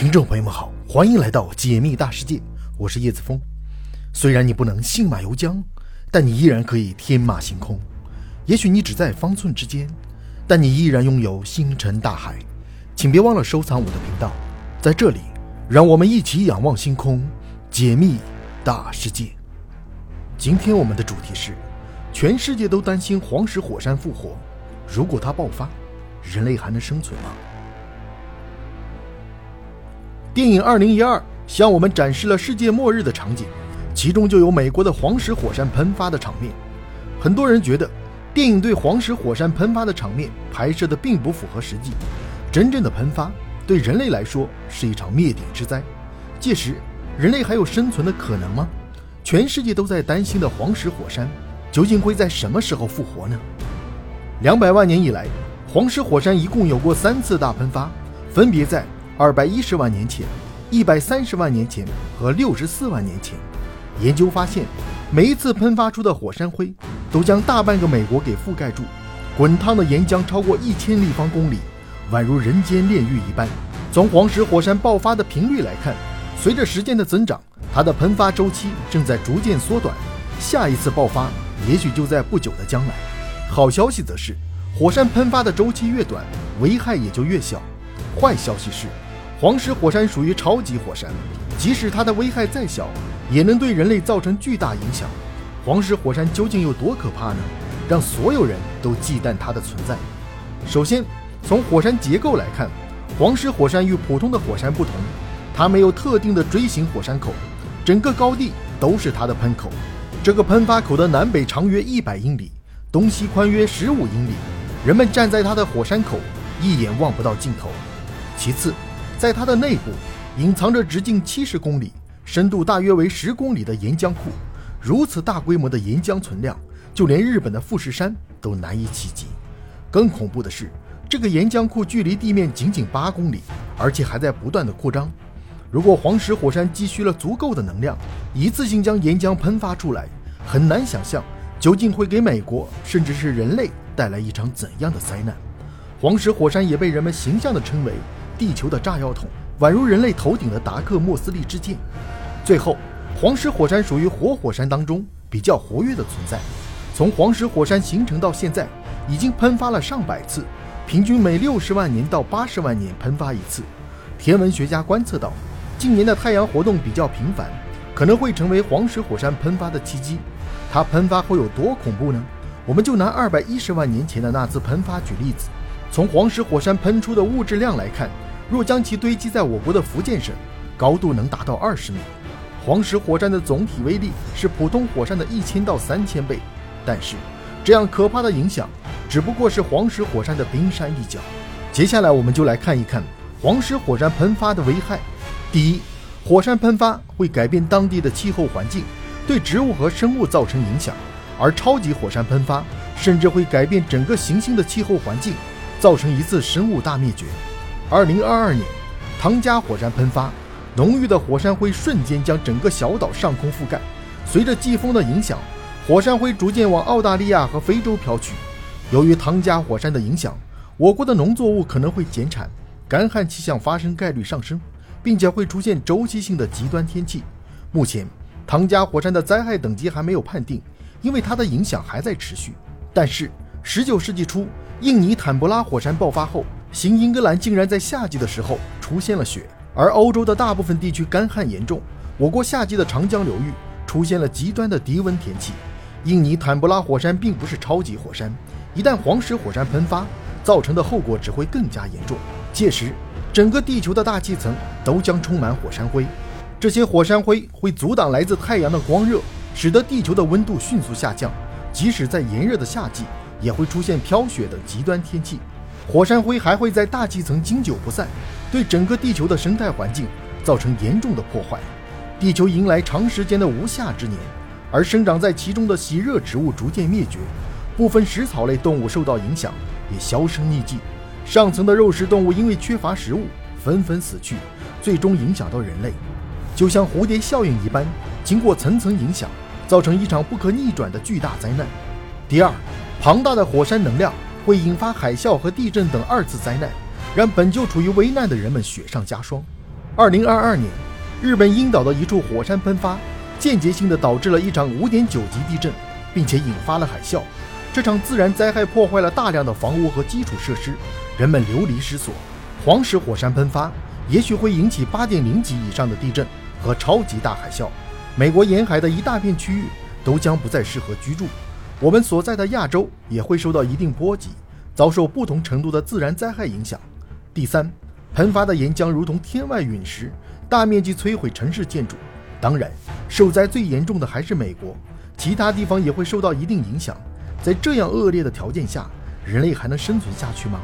听众朋友们好，欢迎来到解密大世界，我是叶子峰。虽然你不能信马由缰，但你依然可以天马行空。也许你只在方寸之间，但你依然拥有星辰大海。请别忘了收藏我的频道，在这里，让我们一起仰望星空，解密大世界。今天我们的主题是：全世界都担心黄石火山复活，如果它爆发，人类还能生存吗？电影《二零一二》向我们展示了世界末日的场景，其中就有美国的黄石火山喷发的场面。很多人觉得，电影对黄石火山喷发的场面拍摄的并不符合实际。真正的喷发对人类来说是一场灭顶之灾，届时人类还有生存的可能吗？全世界都在担心的黄石火山，究竟会在什么时候复活呢？两百万年以来，黄石火山一共有过三次大喷发，分别在。二百一十万年前、一百三十万年前和六十四万年前，研究发现，每一次喷发出的火山灰都将大半个美国给覆盖住，滚烫的岩浆超过一千立方公里，宛如人间炼狱一般。从黄石火山爆发的频率来看，随着时间的增长，它的喷发周期正在逐渐缩短，下一次爆发也许就在不久的将来。好消息则是，火山喷发的周期越短，危害也就越小。坏消息是。黄石火山属于超级火山，即使它的危害再小，也能对人类造成巨大影响。黄石火山究竟有多可怕呢？让所有人都忌惮它的存在。首先，从火山结构来看，黄石火山与普通的火山不同，它没有特定的锥形火山口，整个高地都是它的喷口。这个喷发口的南北长约一百英里，东西宽约十五英里，人们站在它的火山口，一眼望不到尽头。其次，在它的内部，隐藏着直径七十公里、深度大约为十公里的岩浆库。如此大规模的岩浆存量，就连日本的富士山都难以企及。更恐怖的是，这个岩浆库距离地面仅仅八公里，而且还在不断的扩张。如果黄石火山积蓄了足够的能量，一次性将岩浆喷发出来，很难想象究竟会给美国甚至是人类带来一场怎样的灾难。黄石火山也被人们形象地称为。地球的炸药桶宛如人类头顶的达克莫斯利之剑。最后，黄石火山属于活火山当中比较活跃的存在。从黄石火山形成到现在，已经喷发了上百次，平均每六十万年到八十万年喷发一次。天文学家观测到，近年的太阳活动比较频繁，可能会成为黄石火山喷发的契机。它喷发会有多恐怖呢？我们就拿二百一十万年前的那次喷发举例子。从黄石火山喷出的物质量来看，若将其堆积在我国的福建省，高度能达到二十米。黄石火山的总体威力是普通火山的一千到三千倍，但是这样可怕的影响只不过是黄石火山的冰山一角。接下来我们就来看一看黄石火山喷发的危害。第一，火山喷发会改变当地的气候环境，对植物和生物造成影响；而超级火山喷发甚至会改变整个行星的气候环境，造成一次生物大灭绝。二零二二年，唐家火山喷发，浓郁的火山灰瞬间将整个小岛上空覆盖。随着季风的影响，火山灰逐渐往澳大利亚和非洲飘去。由于唐家火山的影响，我国的农作物可能会减产，干旱气象发生概率上升，并且会出现周期性的极端天气。目前，唐家火山的灾害等级还没有判定，因为它的影响还在持续。但是，十九世纪初，印尼坦布拉火山爆发后。新英格兰竟然在夏季的时候出现了雪，而欧洲的大部分地区干旱严重。我国夏季的长江流域出现了极端的低温天气。印尼坦布拉火山并不是超级火山，一旦黄石火山喷发，造成的后果只会更加严重。届时，整个地球的大气层都将充满火山灰，这些火山灰会阻挡来自太阳的光热，使得地球的温度迅速下降。即使在炎热的夏季，也会出现飘雪等极端天气。火山灰还会在大气层经久不散，对整个地球的生态环境造成严重的破坏。地球迎来长时间的无夏之年，而生长在其中的喜热植物逐渐灭绝，部分食草类动物受到影响，也销声匿迹。上层的肉食动物因为缺乏食物，纷纷死去，最终影响到人类，就像蝴蝶效应一般，经过层层影响，造成一场不可逆转的巨大灾难。第二，庞大的火山能量。会引发海啸和地震等二次灾难，让本就处于危难的人们雪上加霜。二零二二年，日本樱岛的一处火山喷发，间接性的导致了一场五点九级地震，并且引发了海啸。这场自然灾害破坏了大量的房屋和基础设施，人们流离失所。黄石火山喷发也许会引起八点零级以上的地震和超级大海啸，美国沿海的一大片区域都将不再适合居住。我们所在的亚洲也会受到一定波及，遭受不同程度的自然灾害影响。第三，喷发的岩浆如同天外陨石，大面积摧毁城市建筑。当然，受灾最严重的还是美国，其他地方也会受到一定影响。在这样恶劣的条件下，人类还能生存下去吗？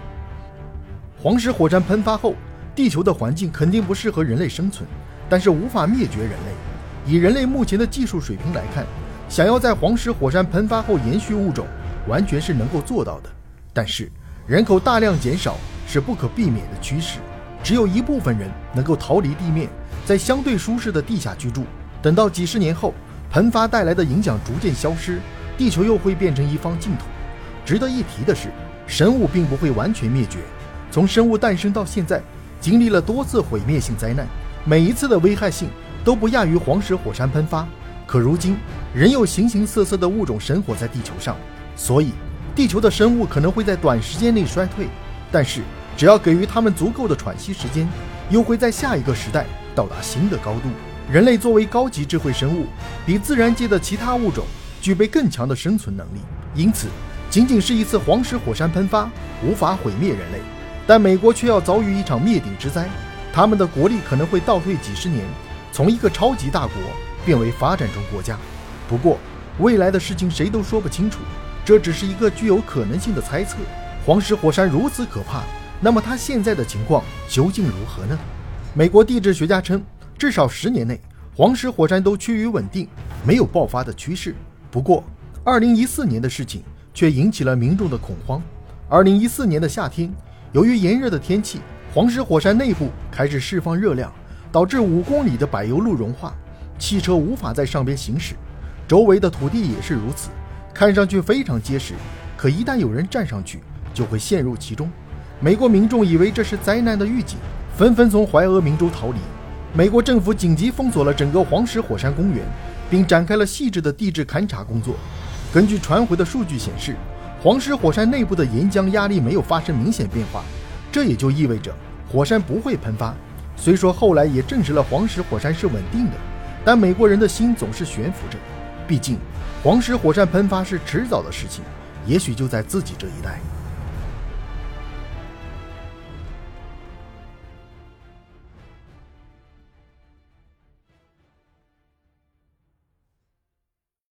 黄石火山喷发后，地球的环境肯定不适合人类生存，但是无法灭绝人类。以人类目前的技术水平来看，想要在黄石火山喷发后延续物种，完全是能够做到的。但是，人口大量减少是不可避免的趋势，只有一部分人能够逃离地面，在相对舒适的地下居住。等到几十年后，喷发带来的影响逐渐消失。地球又会变成一方净土。值得一提的是，生物并不会完全灭绝。从生物诞生到现在，经历了多次毁灭性灾难，每一次的危害性都不亚于黄石火山喷发。可如今，仍有形形色色的物种生活在地球上，所以地球的生物可能会在短时间内衰退。但是，只要给予它们足够的喘息时间，又会在下一个时代到达新的高度。人类作为高级智慧生物，比自然界的其他物种。具备更强的生存能力，因此，仅仅是一次黄石火山喷发无法毁灭人类，但美国却要遭遇一场灭顶之灾，他们的国力可能会倒退几十年，从一个超级大国变为发展中国家。不过，未来的事情谁都说不清楚，这只是一个具有可能性的猜测。黄石火山如此可怕，那么它现在的情况究竟如何呢？美国地质学家称，至少十年内，黄石火山都趋于稳定，没有爆发的趋势。不过，二零一四年的事情却引起了民众的恐慌。二零一四年的夏天，由于炎热的天气，黄石火山内部开始释放热量，导致五公里的柏油路融化，汽车无法在上边行驶。周围的土地也是如此，看上去非常结实，可一旦有人站上去，就会陷入其中。美国民众以为这是灾难的预警，纷纷从怀俄明州逃离。美国政府紧急封锁了整个黄石火山公园。并展开了细致的地质勘察工作。根据传回的数据显示，黄石火山内部的岩浆压力没有发生明显变化，这也就意味着火山不会喷发。虽说后来也证实了黄石火山是稳定的，但美国人的心总是悬浮着。毕竟，黄石火山喷发是迟早的事情，也许就在自己这一代。